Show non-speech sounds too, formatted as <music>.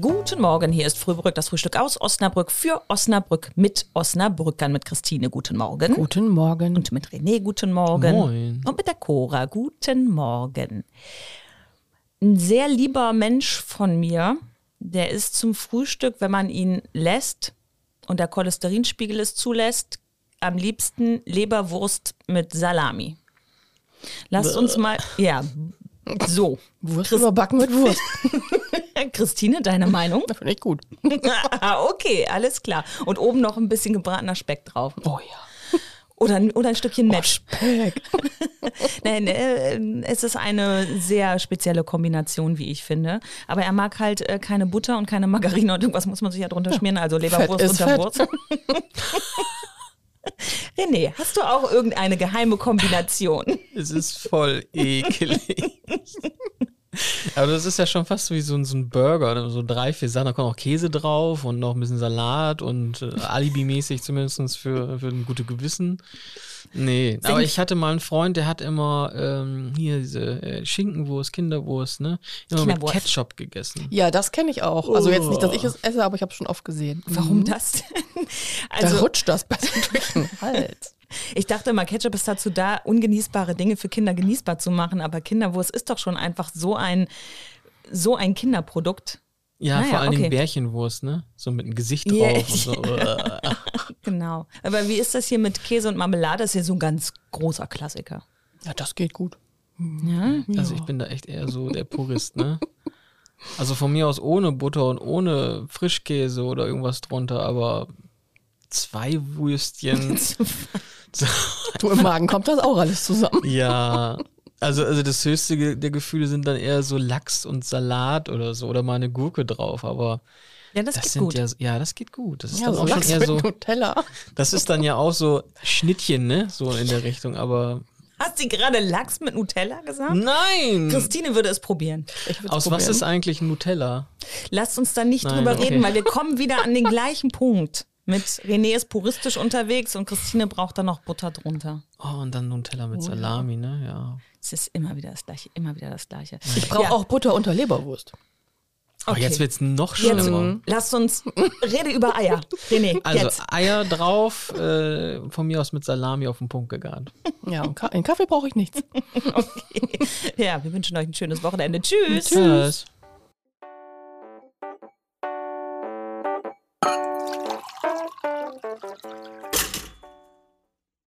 Guten Morgen, hier ist Frühbrück, das Frühstück aus Osnabrück für Osnabrück mit Osnabrückern, mit Christine. Guten Morgen. Guten Morgen. Und mit René, guten Morgen. Moin. Und mit der Cora, guten Morgen. Ein sehr lieber Mensch von mir, der ist zum Frühstück, wenn man ihn lässt und der Cholesterinspiegel es zulässt, am liebsten Leberwurst mit Salami. Lasst uns mal, ja, so. Wurst überbacken mit Wurst. <laughs> Christine, deine Meinung? Das finde ich gut. Ah, okay, alles klar. Und oben noch ein bisschen gebratener Speck drauf. Oh ja. Oder, ein- oder ein Stückchen Match. Speck. <laughs> Nein, äh, es ist eine sehr spezielle Kombination, wie ich finde. Aber er mag halt äh, keine Butter und keine Margarine und irgendwas muss man sich ja drunter schmieren, also Leberwurst unter. Wurst. <laughs> <laughs> René, hast du auch irgendeine geheime Kombination? Es ist voll ekelig. <laughs> Aber das ist ja schon fast wie so ein, so ein Burger, oder so drei, vier Sachen. Da kommt auch Käse drauf und noch ein bisschen Salat und äh, Alibi-mäßig zumindest für, für ein gutes Gewissen. Nee, aber ich hatte mal einen Freund, der hat immer ähm, hier diese äh, Schinkenwurst, Kinderwurst, ne? Immer mit. Ketchup gegessen. Ja, das kenne ich auch. Also jetzt nicht, dass ich es esse, aber ich habe es schon oft gesehen. Warum das denn? Da Also, rutscht das besser durch <laughs> den Hals. Ich dachte immer, Ketchup ist dazu da, ungenießbare Dinge für Kinder genießbar zu machen, aber Kinderwurst ist doch schon einfach so ein, so ein Kinderprodukt. Ja, Naja, vor allem okay. Bärchenwurst, ne? So mit einem Gesicht drauf <laughs> Ja. und so. Genau. Aber wie ist das hier mit Käse und Marmelade? Das ist ja so ein ganz großer Klassiker. Ja, das geht gut. Ja? Also ich bin da echt eher so der Purist, ne? Also von mir aus ohne Butter und ohne Frischkäse oder irgendwas drunter, aber zwei Würstchen. <laughs> Du <laughs> im Magen kommt das auch alles zusammen. ja. Also, also das höchste der Gefühle sind dann eher so Lachs und Salat oder so oder mal eine Gurke drauf, aber Ja, das, das geht sind gut. ja ja, das geht gut. Das ist Ja, dann so auch schon Lachs eher mit so Nutella. das ist dann ja auch so Schnittchen, ne? So in der Richtung, aber Hast du gerade Lachs mit Nutella gesagt? nein. Christine würde es probieren. Aus was probieren. ist eigentlich Nutella? Lasst uns da nicht Nein, drüber okay. reden, weil wir kommen wieder an den gleichen Punkt. Mit René ist puristisch unterwegs und Christine braucht da noch Butter drunter. Oh, und dann Nutella mit Salami, ne? Ja. Es ist immer wieder das Gleiche, immer wieder das Gleiche. Ich brauche Ja. auch Butter unter Leberwurst. Oh, Okay. jetzt wird's noch Jetzt schlimmer. lasst uns, rede über Eier. René, Also jetzt. Eier drauf, äh, von mir aus mit Salami auf den Punkt gegart. Ja, und Ka in Kaffee brauche ich nichts. <laughs> Okay. Ja, wir wünschen euch ein schönes Wochenende. Tschüss. Tschüss.